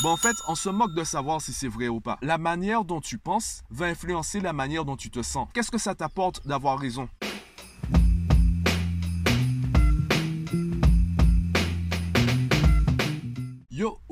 Bon, en fait, on se moque de savoir si c'est vrai ou pas. La manière dont tu penses va influencer la manière dont tu te sens. Qu'est-ce que ça t'apporte d'avoir raison?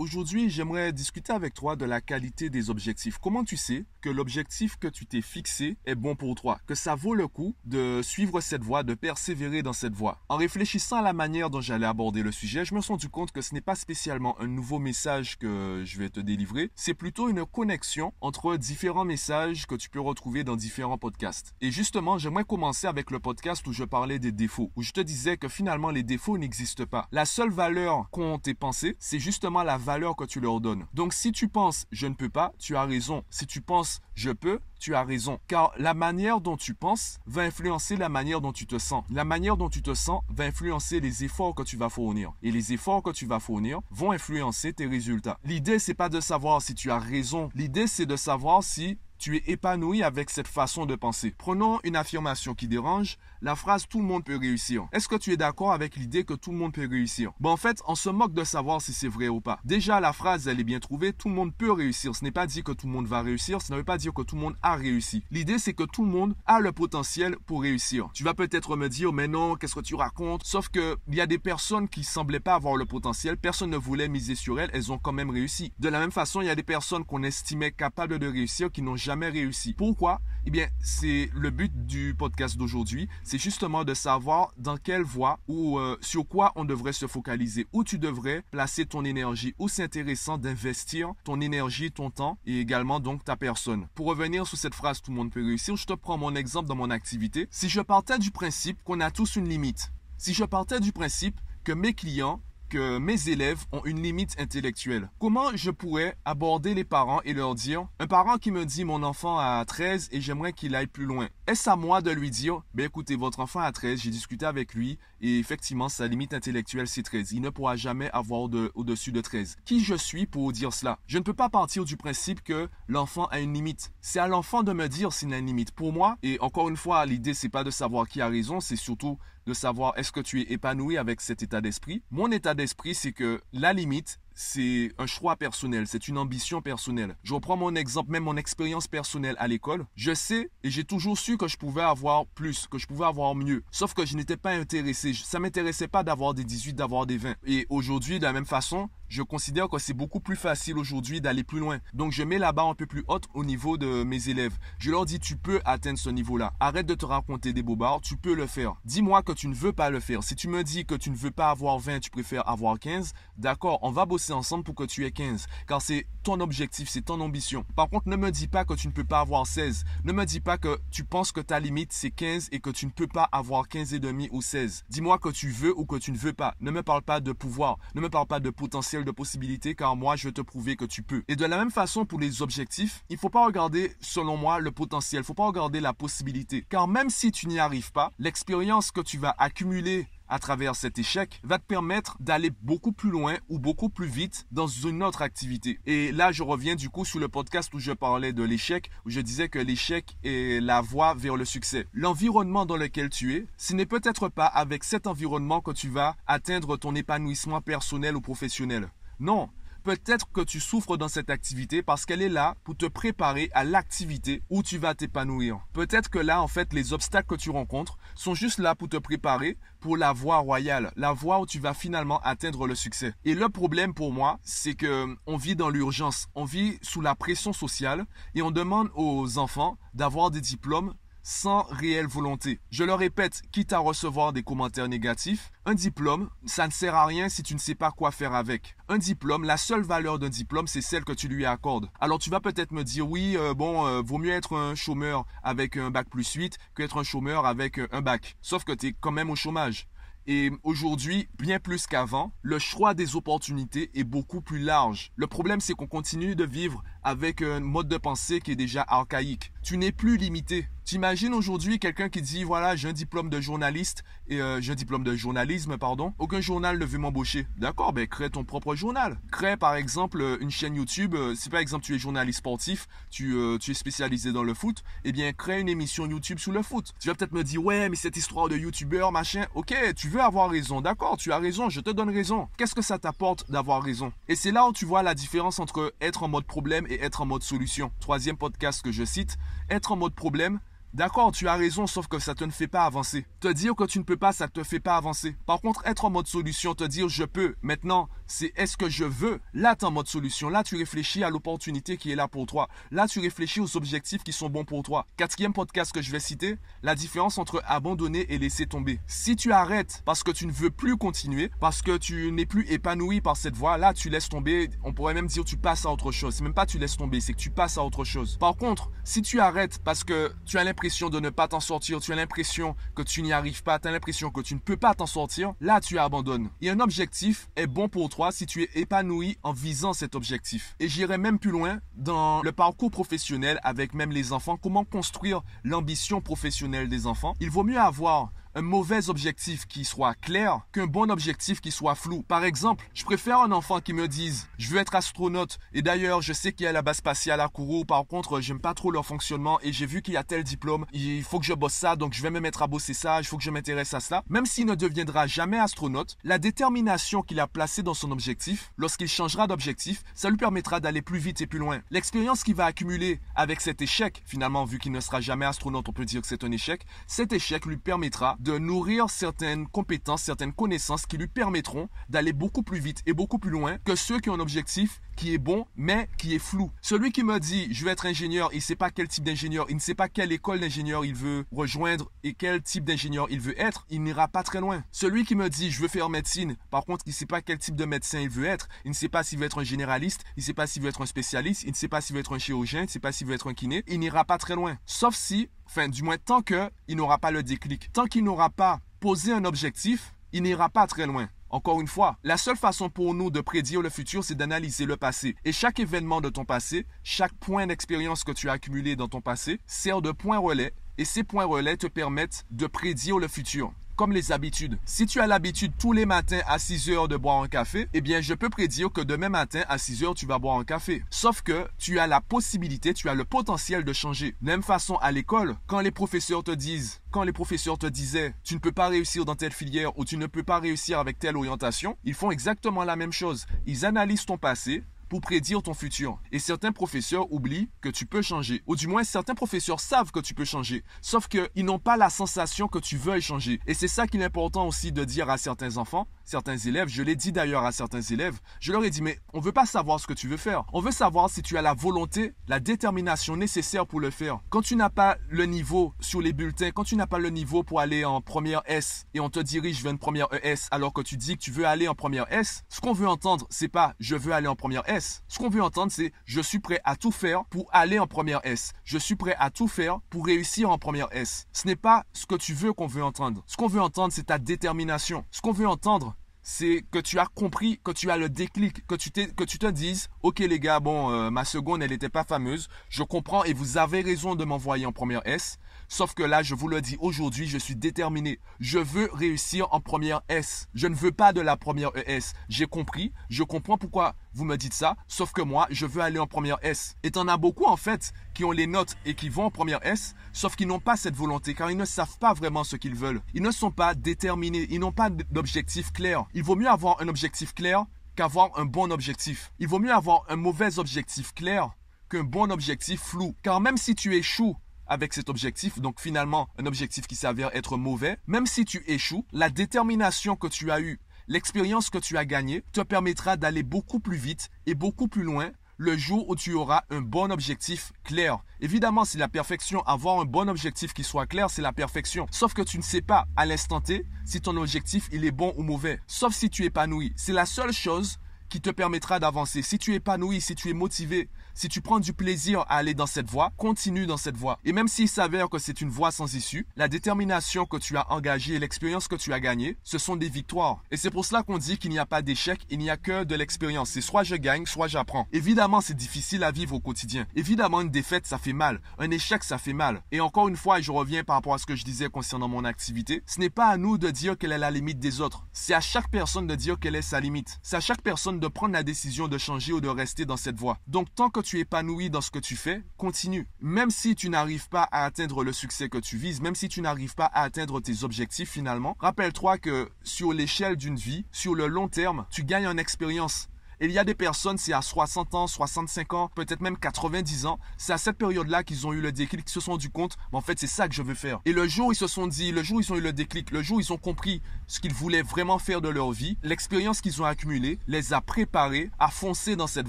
Aujourd'hui, j'aimerais discuter avec toi de la qualité des objectifs. Comment tu sais que l'objectif que tu t'es fixé est bon pour toi, que ça vaut le coup de suivre cette voie, de persévérer dans cette voie? En réfléchissant à la manière dont j'allais aborder le sujet, je me suis rendu compte que ce n'est pas spécialement un nouveau message que je vais te délivrer, c'est plutôt une connexion entre différents messages que tu peux retrouver dans différents podcasts. Et justement, j'aimerais commencer avec le podcast où je parlais des défauts, où je te disais que finalement les défauts n'existent pas. La seule valeur qu'ont tes pensées, c'est justement la valeur que tu leur donnes. Donc si tu penses je ne peux pas, tu as raison. Si tu penses je peux, tu as raison. Car la manière dont tu penses va influencer la manière dont tu te sens. La manière dont tu te sens va influencer les efforts que tu vas fournir. Et les efforts que tu vas fournir vont influencer tes résultats. L'idée, c'est pas de savoir si tu as raison. L'idée, c'est de savoir si tu es épanoui avec cette façon de penser. Prenons une affirmation qui dérange, la phrase tout le monde peut réussir. Est-ce que tu es d'accord avec l'idée que tout le monde peut réussir? Bon, en fait, on se moque de savoir si c'est vrai ou pas. Déjà, la phrase, elle est bien trouvée, tout le monde peut réussir. Ce n'est pas dit que tout le monde va réussir, ça ne veut pas dire que tout le monde a réussi. L'idée, c'est que tout le monde a le potentiel pour réussir. Tu vas peut-être me dire, mais non, qu'est-ce que tu racontes? Sauf que il y a des personnes qui semblaient pas avoir le potentiel, personne ne voulait miser sur elles, elles ont quand même réussi. De la même façon, il y a des personnes qu'on estimait capables de réussir qui n'ont jamais réussi. Pourquoi? Eh bien, c'est le but du podcast d'aujourd'hui, c'est justement de savoir dans quelle voie ou euh, sur quoi on devrait se focaliser, où tu devrais placer ton énergie, où c'est intéressant d'investir ton énergie, ton temps et également donc ta personne. Pour revenir sur cette phrase tout le monde peut réussir, je te prends mon exemple dans mon activité. Si je partais du principe qu'on a tous une limite, si je partais du principe que mes clients que mes élèves ont une limite intellectuelle. Comment je pourrais aborder les parents et leur dire, un parent qui me dit mon enfant a 13 et j'aimerais qu'il aille plus loin. Est-ce à moi de lui dire, ben écoutez, votre enfant a 13, j'ai discuté avec lui et effectivement sa limite intellectuelle c'est 13. Il ne pourra jamais avoir au-dessus de 13. Qui je suis pour dire cela? Je ne peux pas partir du principe que l'enfant a une limite. C'est à l'enfant de me dire s'il a une limite. Pour moi, et encore une fois, l'idée c'est pas de savoir qui a raison, c'est surtout de savoir est-ce que tu es épanoui avec cet état d'esprit. Mon état d'esprit, c'est que la limite, c'est un choix personnel, c'est une ambition personnelle. Je reprends mon exemple, même mon expérience personnelle à l'école. Je sais et j'ai toujours su que je pouvais avoir plus, que je pouvais avoir mieux. Sauf que je n'étais pas intéressé. Ça m'intéressait pas d'avoir des 18, d'avoir des 20. Et aujourd'hui, de la même façon, je considère que c'est beaucoup plus facile aujourd'hui d'aller plus loin. Donc je mets la barre un peu plus haute au niveau de mes élèves. Je leur dis tu peux atteindre ce niveau-là. Arrête de te raconter des bobards, tu peux le faire. Dis-moi que tu ne veux pas le faire. Si tu me dis que tu ne veux pas avoir 20, tu préfères avoir 15, d'accord, on va bosser ensemble pour que tu aies 15. Car c'est ton objectif, c'est ton ambition. Par contre, ne me dis pas que tu ne peux pas avoir 16. Ne me dis pas que tu penses que ta limite c'est 15 et que tu ne peux pas avoir 15 et demi ou 16. Dis-moi que tu veux ou que tu ne veux pas. Ne me parle pas de pouvoir. Ne me parle pas de potentiel de possibilité car moi je vais te prouver que tu peux. Et de la même façon pour les objectifs, il faut pas regarder selon moi le potentiel, il faut pas regarder la possibilité. Car même si tu n'y arrives pas, l'expérience que tu vas accumuler à travers cet échec va te permettre d'aller beaucoup plus loin ou beaucoup plus vite dans une autre activité. Et là, je reviens du coup sur le podcast où je parlais de l'échec, où je disais que l'échec est la voie vers le succès. L'environnement dans lequel tu es, ce n'est peut-être pas avec cet environnement que tu vas atteindre ton épanouissement personnel ou professionnel. Non, Peut-être que tu souffres dans cette activité parce qu'elle est là pour te préparer à l'activité où tu vas t'épanouir. Peut-être que là, en fait, les obstacles que tu rencontres sont juste là pour te préparer pour la voie royale, la voie où tu vas finalement atteindre le succès. Et le problème pour moi, c'est que on vit dans l'urgence, on vit sous la pression sociale et on demande aux enfants d'avoir des diplômes sans réelle volonté. Je le répète, quitte à recevoir des commentaires négatifs, un diplôme, ça ne sert à rien si tu ne sais pas quoi faire avec. Un diplôme, la seule valeur d'un diplôme, c'est celle que tu lui accordes. Alors tu vas peut-être me dire, oui, euh, bon, euh, vaut mieux être un chômeur avec un bac plus 8 qu'être un chômeur avec euh, un bac. Sauf que tu es quand même au chômage. Et aujourd'hui, bien plus qu'avant, le choix des opportunités est beaucoup plus large. Le problème, c'est qu'on continue de vivre avec un mode de pensée qui est déjà archaïque. Tu n'es plus limité. T'imagines aujourd'hui quelqu'un qui dit voilà j'ai un diplôme de journaliste et euh, j'ai un diplôme de journalisme pardon. Aucun journal ne veut m'embaucher. D'accord, ben crée ton propre journal. Crée par exemple euh, une chaîne YouTube. Euh, si par exemple tu es journaliste sportif, tu, tu es spécialisé dans le foot, eh bien crée une émission YouTube sur le foot. Tu vas peut-être me dire ouais mais cette histoire de youtubeur machin. Ok, tu veux avoir raison. D'accord, tu as raison. Je te donne raison. Qu'est-ce que ça t'apporte d'avoir raison? Et c'est là où tu vois la différence entre être en mode problème et être en mode solution. Troisième podcast que je cite, être en mode problème D'accord, tu as raison, sauf que ça te ne fait pas avancer. Te dire que tu ne peux pas, ça ne te fait pas avancer. Par contre, être en mode solution, te dire je peux, maintenant, c'est est-ce que je veux? Là, tu es en mode solution. Là, tu réfléchis à l'opportunité qui est là pour toi. Là, tu réfléchis aux objectifs qui sont bons pour toi. Quatrième podcast que je vais citer, la différence entre abandonner et laisser tomber. Si tu arrêtes parce que tu ne veux plus continuer, parce que tu n'es plus épanoui par cette voie, là, tu laisses tomber. On pourrait même dire tu passes à autre chose. C'est même pas tu laisses tomber, c'est que tu passes à autre chose. Par contre, si tu arrêtes parce que tu as l'impression de ne pas t'en sortir, tu as l'impression que tu n'y arrives pas, tu as l'impression que tu ne peux pas t'en sortir, là tu abandonnes. Et un objectif est bon pour toi si tu es épanoui en visant cet objectif. Et j'irai même plus loin dans le parcours professionnel avec même les enfants, comment construire l'ambition professionnelle des enfants? Il vaut mieux avoir un mauvais objectif qui soit clair qu'un bon objectif qui soit flou. Par exemple, je préfère un enfant qui me dise je veux être astronaute et d'ailleurs je sais qu'il y a la base spatiale à Kourou, par contre j'aime pas trop leur fonctionnement et j'ai vu qu'il y a tel diplôme, il faut que je bosse ça donc je vais me mettre à bosser ça, il faut que je m'intéresse à cela. Même s'il ne deviendra jamais astronaute, la détermination qu'il a placée dans son objectif, lorsqu'il changera d'objectif, ça lui permettra d'aller plus vite et plus loin. L'expérience qu'il va accumuler avec cet échec, finalement vu qu'il ne sera jamais astronaute, on peut dire que c'est un échec, cet échec lui permettra de nourrir certaines compétences, certaines connaissances qui lui permettront d'aller beaucoup plus vite et beaucoup plus loin que ceux qui ont un objectif qui est bon, mais qui est flou. Celui qui me dit, je vais être ingénieur, il ne sait pas quel type d'ingénieur, il ne sait pas quelle école d'ingénieur il veut rejoindre et quel type d'ingénieur il veut être, il n'ira pas très loin. Celui qui me dit, je veux faire médecine, par contre, il ne sait pas quel type de médecin il veut être, il ne sait pas s'il veut être un généraliste, il ne sait pas s'il veut être un spécialiste, il ne sait pas s'il veut être un chirurgien, il ne sait pas s'il veut être un kiné, il n'ira pas très loin. Sauf si, enfin, du moins, tant qu'il n'aura pas le déclic, tant qu'il n'aura pas posé un objectif, il n'ira pas très loin. Encore une fois, la seule façon pour nous de prédire le futur, c'est d'analyser le passé. Et chaque événement de ton passé, chaque point d'expérience que tu as accumulé dans ton passé, sert de point relais. Et ces points relais te permettent de prédire le futur comme les habitudes. Si tu as l'habitude tous les matins à 6 heures de boire un café, eh bien, je peux prédire que demain matin à 6 heures, tu vas boire un café. Sauf que tu as la possibilité, tu as le potentiel de changer. Même façon à l'école, quand les professeurs te disent, quand les professeurs te disaient, tu ne peux pas réussir dans telle filière ou tu ne peux pas réussir avec telle orientation, ils font exactement la même chose. Ils analysent ton passé, pour prédire ton futur. Et certains professeurs oublient que tu peux changer. Ou du moins, certains professeurs savent que tu peux changer. Sauf qu'ils n'ont pas la sensation que tu veux changer. Et c'est ça qu'il est important aussi de dire à certains enfants, certains élèves. Je l'ai dit d'ailleurs à certains élèves. Je leur ai dit, mais on veut pas savoir ce que tu veux faire. On veut savoir si tu as la volonté, la détermination nécessaire pour le faire. Quand tu n'as pas le niveau sur les bulletins, quand tu n'as pas le niveau pour aller en première S et on te dirige vers une première ES alors que tu dis que tu veux aller en première S, ce qu'on veut entendre, c'est pas je veux aller en première S ce qu'on veut entendre, c'est je suis prêt à tout faire pour aller en première S. Je suis prêt à tout faire pour réussir en première S. Ce n'est pas ce que tu veux qu'on veut entendre. Ce qu'on veut entendre, c'est ta détermination. Ce qu'on veut entendre, c'est que tu as compris, que tu as le déclic, que tu, que tu te dises, ok les gars, bon, euh, ma seconde, elle n'était pas fameuse, je comprends et vous avez raison de m'envoyer en première S, Sauf que là, je vous le dis aujourd'hui, je suis déterminé. Je veux réussir en première S. Je ne veux pas de la première ES. J'ai compris, je comprends pourquoi vous me dites ça, sauf que moi, je veux aller en première S. Et t'en as beaucoup en fait qui ont les notes et qui vont en première S, sauf qu'ils n'ont pas cette volonté car ils ne savent pas vraiment ce qu'ils veulent. Ils ne sont pas déterminés, ils n'ont pas d'objectif clair. Il vaut mieux avoir un objectif clair qu'avoir un bon objectif. Il vaut mieux avoir un mauvais objectif clair qu'un bon objectif flou. Car même si tu échoues avec cet objectif, donc finalement un objectif qui s'avère être mauvais, même si tu échoues, la détermination que tu as eue, l'expérience que tu as gagnée te permettra d'aller beaucoup plus vite et beaucoup plus loin le jour où tu auras un bon objectif clair. Évidemment, c'est la perfection. Avoir un bon objectif qui soit clair, c'est la perfection. Sauf que tu ne sais pas à l'instant T si ton objectif il est bon ou mauvais. Sauf si tu es épanoui. C'est la seule chose qui te permettra d'avancer. Si tu es épanoui, si tu es motivé, si tu prends du plaisir à aller dans cette voie, continue dans cette voie. Et même s'il s'avère que c'est une voie sans issue, la détermination que tu as engagée et l'expérience que tu as gagnée, ce sont des victoires. Et c'est pour cela qu'on dit qu'il n'y a pas d'échec, il n'y a que de l'expérience. C'est soit je gagne, soit j'apprends. Évidemment, c'est difficile à vivre au quotidien. Évidemment, une défaite, ça fait mal. Un échec, ça fait mal. Et encore une fois, je reviens par rapport à ce que je disais concernant mon activité, ce n'est pas à nous de dire quelle est la limite des autres. C'est à chaque personne de dire quelle est sa limite. C'est à chaque personne de prendre la décision de changer ou de rester dans cette voie. Donc, tant que tu es épanoui dans ce que tu fais, continue. Même si tu n'arrives pas à atteindre le succès que tu vises, même si tu n'arrives pas à atteindre tes objectifs finalement, rappelle-toi que sur l'échelle d'une vie, sur le long terme, tu gagnes en expérience. Et il y a des personnes, c'est à 60 ans, 65 ans, peut-être même 90 ans, c'est à cette période-là qu'ils ont eu le déclic, qu'ils se sont du compte, en fait c'est ça que je veux faire. Et le jour où ils se sont dit, le jour où ils ont eu le déclic, le jour où ils ont compris ce qu'ils voulaient vraiment faire de leur vie, l'expérience qu'ils ont accumulée les a préparés à foncer dans cette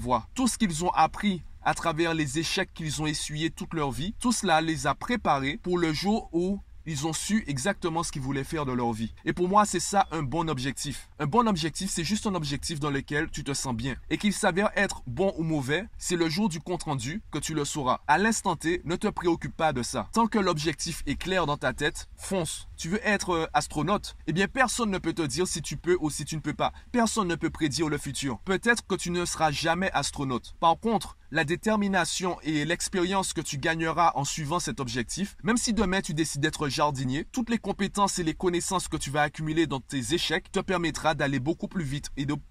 voie. Tout ce qu'ils ont appris à travers les échecs qu'ils ont essuyés toute leur vie, tout cela les a préparés pour le jour où ils ont su exactement ce qu'ils voulaient faire de leur vie. Et pour moi, c'est ça un bon objectif. Un bon objectif, c'est juste un objectif dans lequel tu te sens bien. Et qu'il s'avère être bon ou mauvais, c'est le jour du compte rendu que tu le sauras. À l'instant T, ne te préoccupe pas de ça. Tant que l'objectif est clair dans ta tête, fonce. Tu veux être euh, astronaute? Eh bien, personne ne peut te dire si tu peux ou si tu ne peux pas. Personne ne peut prédire le futur. Peut-être que tu ne seras jamais astronaute. Par contre, la détermination et l'expérience que tu gagneras en suivant cet objectif, même si demain tu décides d'être jardinier, toutes les compétences et les connaissances que tu vas accumuler dans tes échecs te permettra d'aller beaucoup plus vite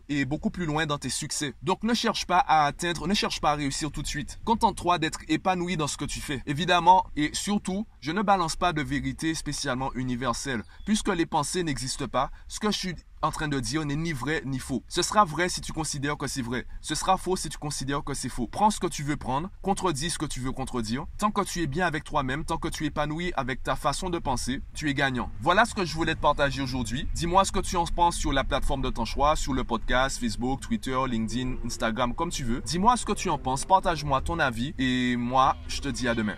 et, beaucoup plus loin dans tes succès. Donc ne cherche pas à atteindre, ne cherche pas à réussir tout de suite. Contente-toi d'être épanoui dans ce que tu fais. Évidemment et surtout, je ne balance pas de vérité spécialement universelle. Puisque les pensées n'existent pas, ce que je suis en train de dire n'est ni vrai ni faux. Ce sera vrai si tu considères que c'est vrai. Ce sera faux si tu considères que c'est faux. Prends ce que tu veux prendre, contredis ce que tu veux contredire. Tant que tu es bien avec toi-même, tant que tu es épanoui avec ta façon de penser, tu es gagnant. Voilà ce que je voulais te partager aujourd'hui. Dis-moi ce que tu en penses sur la plateforme de ton choix, sur le podcast, Facebook, Twitter, LinkedIn, Instagram, comme tu veux. Dis-moi ce que tu en penses, partage-moi ton avis et moi, je te dis à demain.